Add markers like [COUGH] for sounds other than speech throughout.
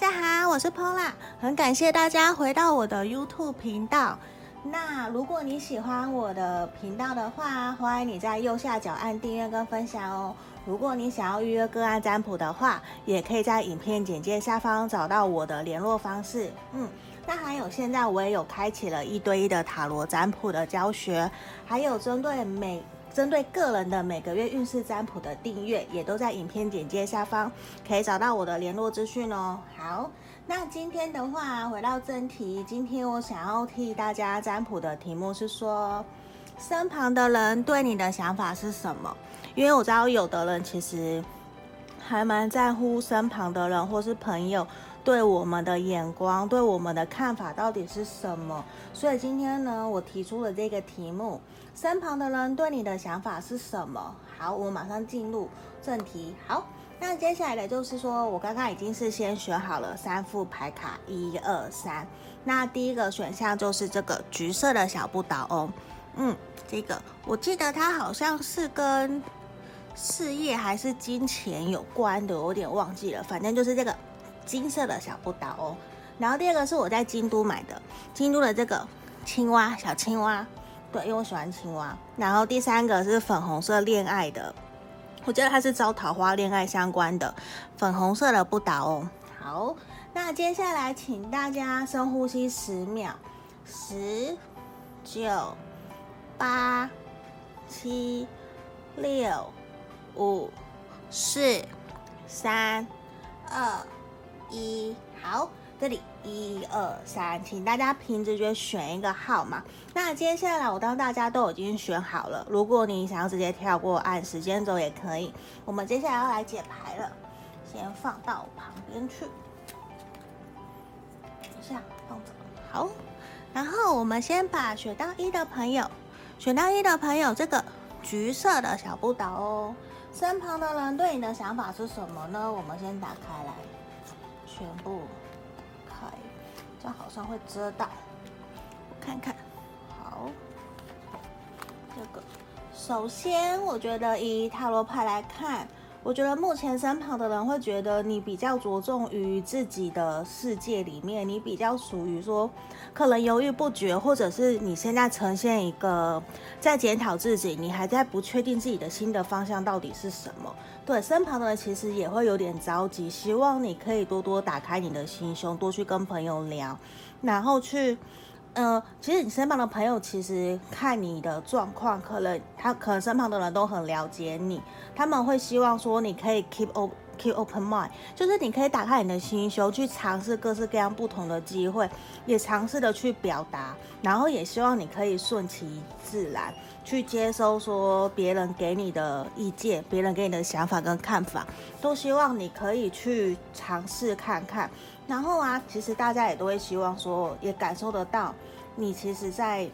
大家好，我是 Pola，很感谢大家回到我的 YouTube 频道。那如果你喜欢我的频道的话，欢迎你在右下角按订阅跟分享哦。如果你想要预约个案占卜的话，也可以在影片简介下方找到我的联络方式。嗯，那还有现在我也有开启了一对一的塔罗占卜的教学，还有针对每针对个人的每个月运势占卜的订阅，也都在影片简介下方可以找到我的联络资讯哦。好。那今天的话，回到正题，今天我想要替大家占卜的题目是说，身旁的人对你的想法是什么？因为我知道有的人其实还蛮在乎身旁的人或是朋友对我们的眼光、对我们的看法到底是什么。所以今天呢，我提出了这个题目：身旁的人对你的想法是什么？好，我马上进入正题。好。那接下来的就是说，我刚刚已经是先选好了三副牌卡，一二三。那第一个选项就是这个橘色的小不倒翁，嗯，这个我记得它好像是跟事业还是金钱有关的，我有点忘记了。反正就是这个金色的小不倒翁。然后第二个是我在京都买的，京都的这个青蛙，小青蛙，对，因为我喜欢青蛙。然后第三个是粉红色恋爱的。我觉得它是招桃花、恋爱相关的，粉红色的不倒翁。好，那接下来请大家深呼吸十秒，十、九、八、七、六、五、四、三、二、一，好。这里一二三，请大家凭直觉选一个号码。那接下来我当大家都已经选好了，如果你想要直接跳过按时间轴也可以。我们接下来要来解牌了，先放到旁边去，等一下放着。好，然后我们先把选到一的朋友，选到一的朋友，这个橘色的小不倒哦，身旁的人对你的想法是什么呢？我们先打开来，全部开。这样好像会遮到，我看看。好，这个首先，我觉得以塔罗牌来看，我觉得目前身旁的人会觉得你比较着重于自己的世界里面，你比较属于说可能犹豫不决，或者是你现在呈现一个在检讨自己，你还在不确定自己的新的方向到底是什么。对，身旁的人其实也会有点着急，希望你可以多多打开你的心胸，多去跟朋友聊，然后去，呃，其实你身旁的朋友其实看你的状况，可能他可能身旁的人都很了解你，他们会希望说你可以 keep open。Keep open mind，就是你可以打开你的心胸，去尝试各式各样不同的机会，也尝试的去表达，然后也希望你可以顺其自然去接收说别人给你的意见，别人给你的想法跟看法，都希望你可以去尝试看看。然后啊，其实大家也都会希望说，也感受得到你其实在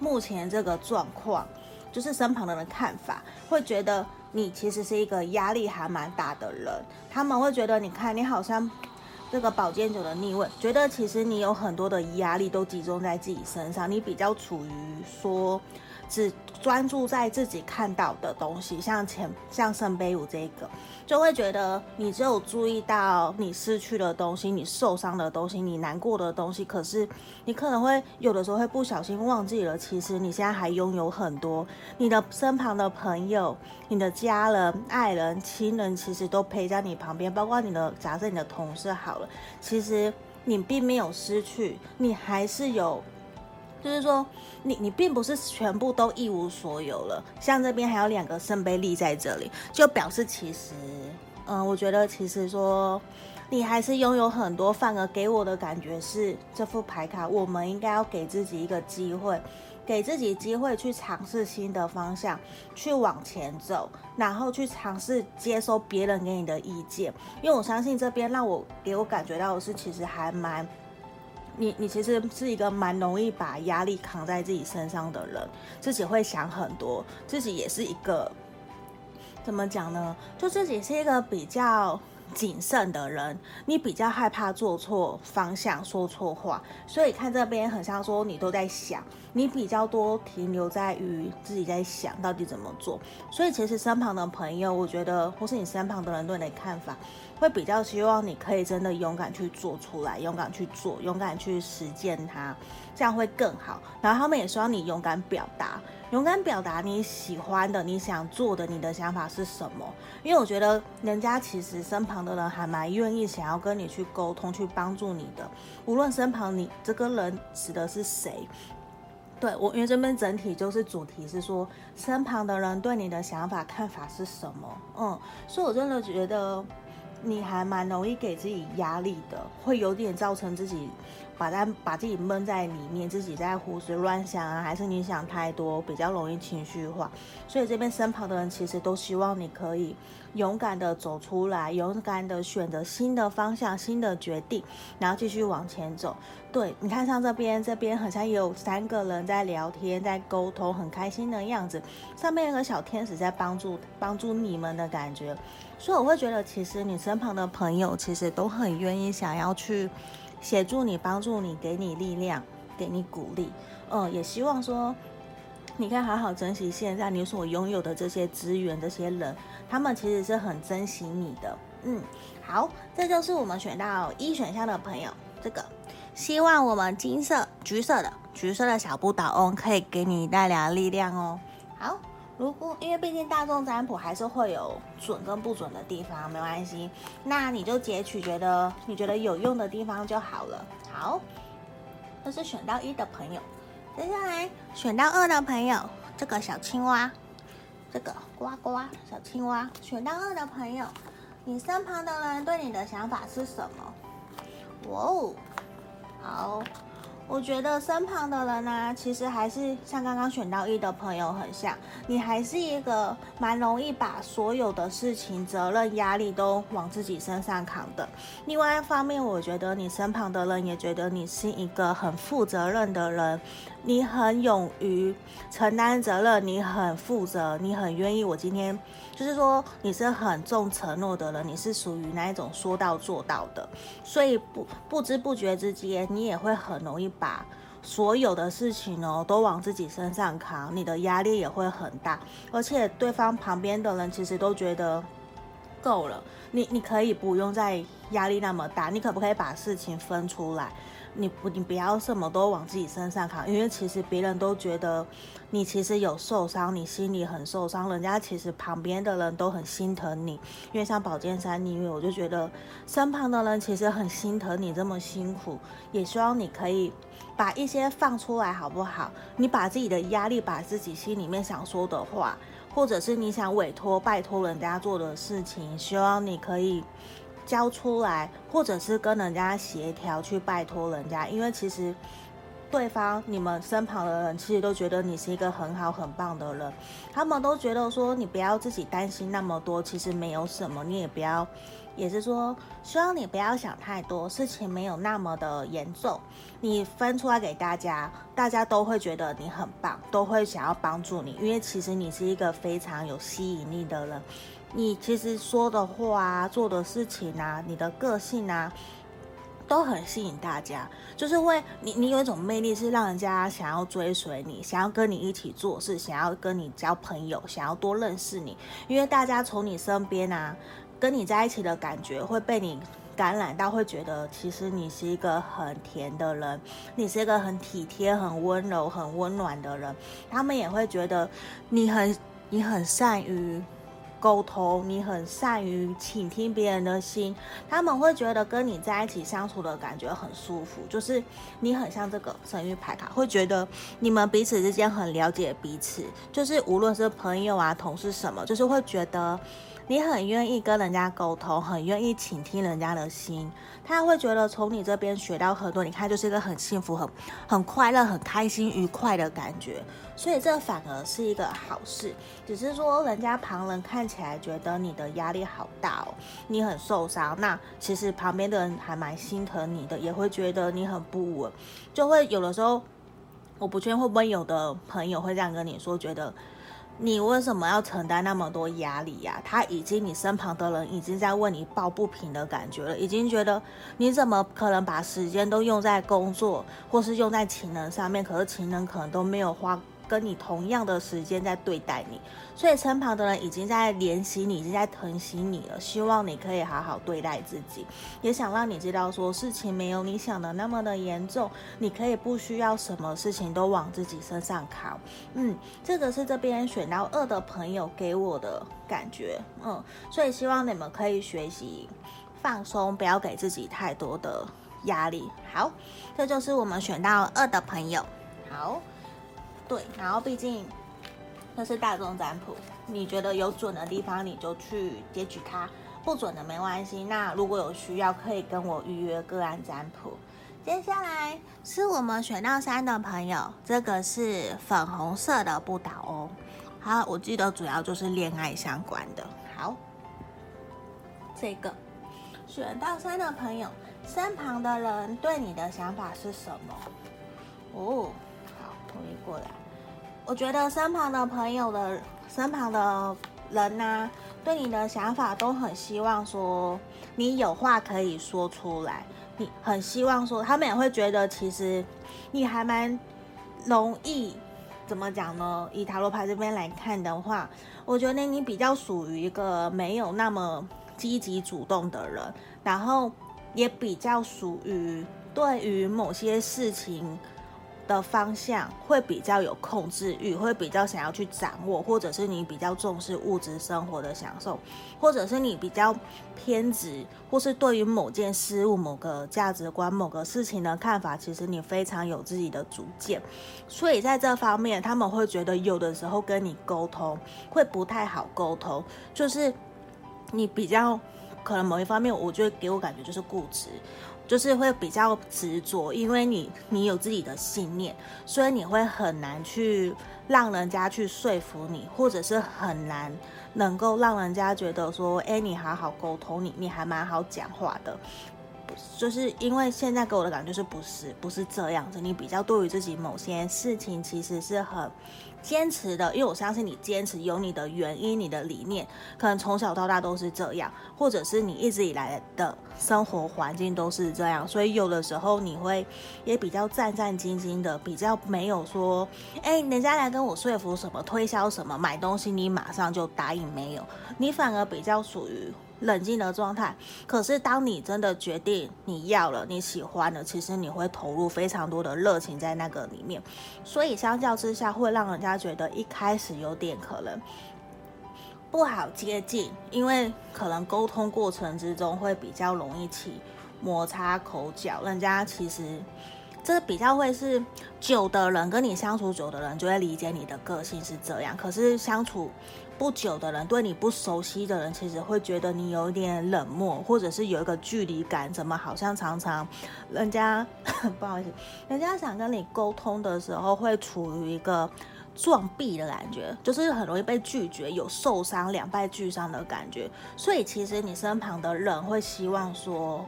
目前这个状况，就是身旁的人看法，会觉得。你其实是一个压力还蛮大的人，他们会觉得，你看你好像这个保健酒的逆位，觉得其实你有很多的压力都集中在自己身上，你比较处于说。只专注在自己看到的东西，像前像圣杯五这个，就会觉得你只有注意到你失去的东西，你受伤的东西，你难过的东西。可是你可能会有的时候会不小心忘记了，其实你现在还拥有很多，你的身旁的朋友、你的家人、爱人、亲人，其实都陪在你旁边，包括你的假设你的同事好了，其实你并没有失去，你还是有。就是说，你你并不是全部都一无所有了。像这边还有两个圣杯立在这里，就表示其实，嗯，我觉得其实说你还是拥有很多。反而给我的感觉是，这副牌卡，我们应该要给自己一个机会，给自己机会去尝试新的方向，去往前走，然后去尝试接收别人给你的意见。因为我相信这边让我给我感觉到的是，其实还蛮。你你其实是一个蛮容易把压力扛在自己身上的人，自己会想很多，自己也是一个怎么讲呢？就自己是一个比较谨慎的人，你比较害怕做错方向、说错话，所以看这边很像说你都在想，你比较多停留在于自己在想到底怎么做。所以其实身旁的朋友，我觉得或是你身旁的人对你的看法，会比较希望你可以真的勇敢去做出来，勇敢去做，勇敢去实践它，这样会更好。然后他们也希望你勇敢表达。勇敢表达你喜欢的、你想做的、你的想法是什么？因为我觉得人家其实身旁的人还蛮愿意想要跟你去沟通、去帮助你的。无论身旁你这个人指的是谁，对我，因为这边整体就是主题是说身旁的人对你的想法、看法是什么。嗯，所以我真的觉得你还蛮容易给自己压力的，会有点造成自己。把它把自己闷在里面，自己在胡思乱想啊，还是你想太多，比较容易情绪化。所以这边身旁的人其实都希望你可以勇敢的走出来，勇敢的选择新的方向、新的决定，然后继续往前走。对，你看像这边，这边好像也有三个人在聊天，在沟通，很开心的样子。上面有个小天使在帮助帮助你们的感觉，所以我会觉得，其实你身旁的朋友其实都很愿意想要去。协助你，帮助你，给你力量，给你鼓励，嗯，也希望说，你可以好好珍惜现在你所拥有的这些资源，这些人，他们其实是很珍惜你的，嗯，好，这就是我们选到一选项的朋友，这个，希望我们金色、橘色的、橘色的小不倒翁可以给你带来力量哦，好。如果因为毕竟大众占卜还是会有准跟不准的地方，没关系，那你就截取觉得你觉得有用的地方就好了。好，这是选到一的朋友，接下来选到二的朋友，这个小青蛙，这个呱呱小青蛙，选到二的朋友，你身旁的人对你的想法是什么？哇哦，好。我觉得身旁的人呢、其实还是像刚刚选到一的朋友很像，你还是一个蛮容易把所有的事情、责任、压力都往自己身上扛的。另外一方面，我觉得你身旁的人也觉得你是一个很负责任的人。你很勇于承担责任，你很负责，你很愿意。我今天就是说，你是很重承诺的人，你是属于那一种说到做到的，所以不不知不觉之间，你也会很容易把所有的事情哦都往自己身上扛，你的压力也会很大，而且对方旁边的人其实都觉得够了，你你可以不用再压力那么大，你可不可以把事情分出来？你不，你不要什么都往自己身上扛，因为其实别人都觉得你其实有受伤，你心里很受伤，人家其实旁边的人都很心疼你。因为像宝剑三逆位，我就觉得身旁的人其实很心疼你这么辛苦，也希望你可以把一些放出来，好不好？你把自己的压力，把自己心里面想说的话，或者是你想委托、拜托人家做的事情，希望你可以。交出来，或者是跟人家协调去拜托人家，因为其实对方你们身旁的人其实都觉得你是一个很好很棒的人，他们都觉得说你不要自己担心那么多，其实没有什么，你也不要，也是说希望你不要想太多，事情没有那么的严重，你分出来给大家，大家都会觉得你很棒，都会想要帮助你，因为其实你是一个非常有吸引力的人。你其实说的话啊，做的事情啊，你的个性啊，都很吸引大家。就是会你，你有一种魅力，是让人家想要追随你，想要跟你一起做事，想要跟你交朋友，想要多认识你。因为大家从你身边啊，跟你在一起的感觉会被你感染到，会觉得其实你是一个很甜的人，你是一个很体贴、很温柔、很温暖的人。他们也会觉得你很，你很善于。沟通，你很善于倾听别人的心，他们会觉得跟你在一起相处的感觉很舒服，就是你很像这个神域牌卡，会觉得你们彼此之间很了解彼此，就是无论是朋友啊、同事什么，就是会觉得。你很愿意跟人家沟通，很愿意倾听人家的心，他会觉得从你这边学到很多。你看，就是一个很幸福、很很快乐、很开心、愉快的感觉，所以这反而是一个好事。只是说，人家旁人看起来觉得你的压力好大哦，你很受伤。那其实旁边的人还蛮心疼你的，也会觉得你很不稳，就会有的时候，我不确定会不会有的朋友会这样跟你说，觉得。你为什么要承担那么多压力呀？他已经，你身旁的人已经在为你抱不平的感觉了，已经觉得你怎么可能把时间都用在工作或是用在情人上面？可是情人可能都没有花。跟你同样的时间在对待你，所以身旁的人已经在怜惜你，已经在疼惜你了。希望你可以好好对待自己，也想让你知道说事情没有你想的那么的严重，你可以不需要什么事情都往自己身上扛。嗯，这个是这边选到二的朋友给我的感觉。嗯，所以希望你们可以学习放松，不要给自己太多的压力。好，这就是我们选到二的朋友。好。对，然后毕竟那是大众占卜，你觉得有准的地方你就去截取它，不准的没关系。那如果有需要，可以跟我预约个案占卜。接下来是我们选到三的朋友，这个是粉红色的不倒翁。好，我记得主要就是恋爱相关的。好，这个选到三的朋友，身旁的人对你的想法是什么？哦。同意过来，我觉得身旁的朋友的身旁的人呢、对你的想法都很希望说你有话可以说出来，你很希望说他们也会觉得其实你还蛮容易，怎么讲呢？以塔罗牌这边来看的话，我觉得你比较属于一个没有那么积极主动的人，然后也比较属于对于某些事情。的方向会比较有控制欲，会比较想要去掌握，或者是你比较重视物质生活的享受，或者是你比较偏执，或是对于某件事物、某个价值观、某个事情的看法，其实你非常有自己的主见。所以在这方面，他们会觉得有的时候跟你沟通会不太好沟通，就是你比较可能某一方面，我觉得给我感觉就是固执。就是会比较执着，因为你你有自己的信念，所以你会很难去让人家去说服你，或者是很难能够让人家觉得说，哎，你好好沟通，你你还蛮好讲话的。就是因为现在给我的感觉是不是不是这样子，你比较对于自己某些事情其实是很坚持的，因为我相信你坚持有你的原因，你的理念，可能从小到大都是这样，或者是你一直以来的生活环境都是这样，所以有的时候你会也比较战战兢兢的，比较没有说，哎，人家来跟我说服什么，推销什么，买东西你马上就答应，没有，你反而比较属于。冷静的状态，可是当你真的决定你要了，你喜欢了，其实你会投入非常多的热情在那个里面，所以相较之下，会让人家觉得一开始有点可能不好接近，因为可能沟通过程之中会比较容易起摩擦口角，人家其实这比较会是久的人跟你相处久的人就会理解你的个性是这样，可是相处。不久的人，对你不熟悉的人，其实会觉得你有一点冷漠，或者是有一个距离感。怎么好像常常人家 [COUGHS] 不好意思，人家想跟你沟通的时候，会处于一个撞壁的感觉，就是很容易被拒绝，有受伤、两败俱伤的感觉。所以其实你身旁的人会希望说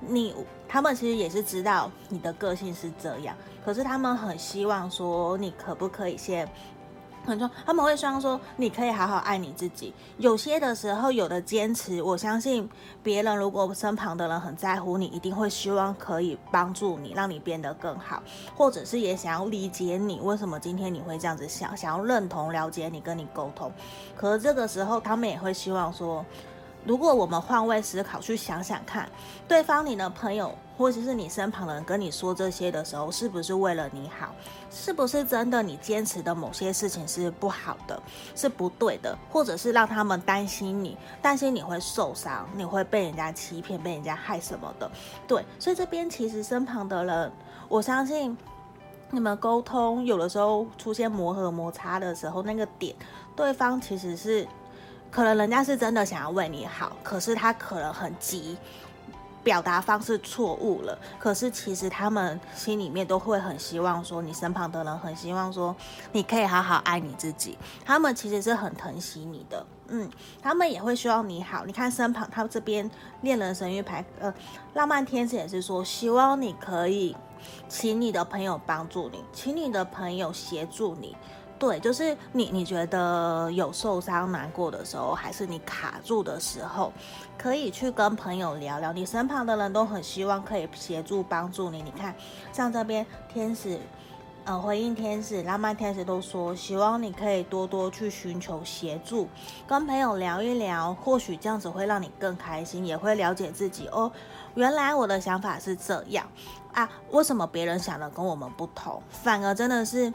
你，他们其实也是知道你的个性是这样，可是他们很希望说你可不可以先。很重，他们会希望说，你可以好好爱你自己。有些的时候，有的坚持，我相信别人如果身旁的人很在乎你，一定会希望可以帮助你，让你变得更好，或者是也想要理解你为什么今天你会这样子想，想要认同、了解你，跟你沟通。可是这个时候，他们也会希望说。如果我们换位思考，去想想看，对方你的朋友或者是你身旁的人跟你说这些的时候，是不是为了你好？是不是真的你坚持的某些事情是不好的，是不对的，或者是让他们担心你，担心你会受伤，你会被人家欺骗，被人家害什么的？对，所以这边其实身旁的人，我相信你们沟通有的时候出现磨合摩擦的时候，那个点，对方其实是。可能人家是真的想要为你好，可是他可能很急，表达方式错误了。可是其实他们心里面都会很希望说，你身旁的人很希望说，你可以好好爱你自己。他们其实是很疼惜你的，嗯，他们也会希望你好。你看身旁他这边恋人神諭牌，呃，浪漫天使也是说，希望你可以请你的朋友帮助你，请你的朋友协助你。对，就是你你觉得有受伤难过的时候，还是你卡住的时候，可以去跟朋友聊聊。你身旁的人都很希望可以协助帮助你。你看，像这边天使。呃，回应天使、浪漫天使都说，希望你可以多多去寻求协助，跟朋友聊一聊，或许这样子会让你更开心，也会了解自己哦。原来我的想法是这样啊，为什么别人想的跟我们不同？反而真的是。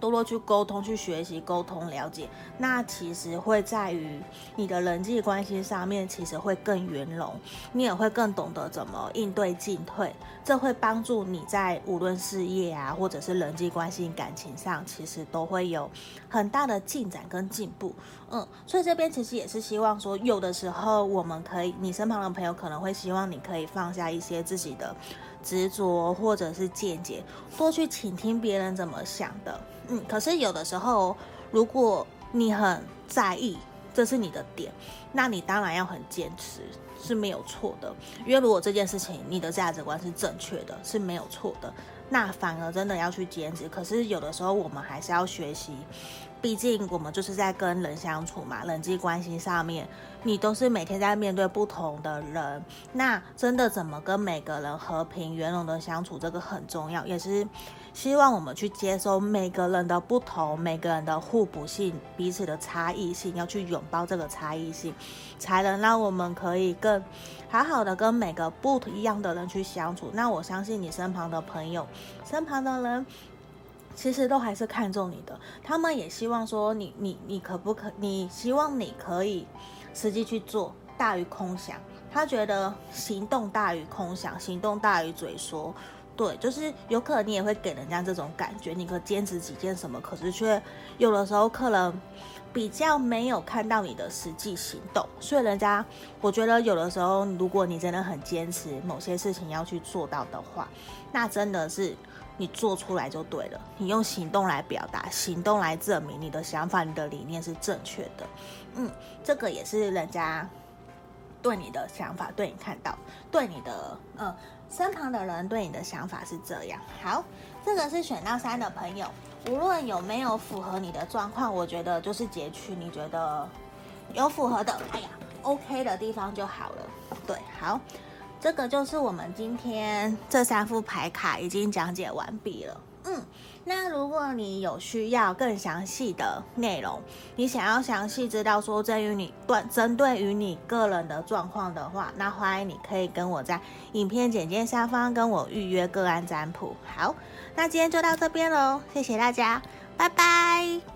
多多去沟通、去学习、沟通、了解，那其实会在于你的人际关系上面，其实会更圆融，你也会更懂得怎么应对进退，这会帮助你在无论事业啊，或者是人际关系、感情上，其实都会有很大的进展跟进步。嗯，所以这边其实也是希望说，有的时候我们可以，你身旁的朋友可能会希望你可以放下一些自己的执着或者是见解，多去倾听别人怎么想的。嗯，可是有的时候，如果你很在意，这是你的点，那你当然要很坚持，是没有错的。因为如果这件事情你的价值观是正确的，是没有错的，那反而真的要去坚持。可是有的时候我们还是要学习。毕竟我们就是在跟人相处嘛，人际关系上面，你都是每天在面对不同的人，那真的怎么跟每个人和平圆融的相处，这个很重要，也是希望我们去接受每个人的不同，每个人的互补性，彼此的差异性，要去拥抱这个差异性，才能让我们可以更好好的跟每个不一样的人去相处。那我相信你身旁的朋友，身旁的人。其实都还是看重你的，他们也希望说你你你可不可？你希望你可以实际去做，大于空想。他觉得行动大于空想，行动大于嘴说。对，就是有可能你也会给人家这种感觉，你可坚持几件什么，可是却有的时候可能比较没有看到你的实际行动。所以人家，我觉得有的时候，如果你真的很坚持某些事情要去做到的话，那真的是。你做出来就对了，你用行动来表达，行动来证明你的想法、你的理念是正确的。嗯，这个也是人家对你的想法，对你看到，对你的呃身旁的人对你的想法是这样。好，这个是选到三的朋友，无论有没有符合你的状况，我觉得就是截取你觉得有符合的，哎呀，OK 的地方就好了。对，好。这个就是我们今天这三副牌卡已经讲解完毕了。嗯，那如果你有需要更详细的内容，你想要详细知道说针于你段针对于你个人的状况的话，那欢迎你可以跟我在影片简介下方跟我预约个案占卜。好，那今天就到这边喽，谢谢大家，拜拜。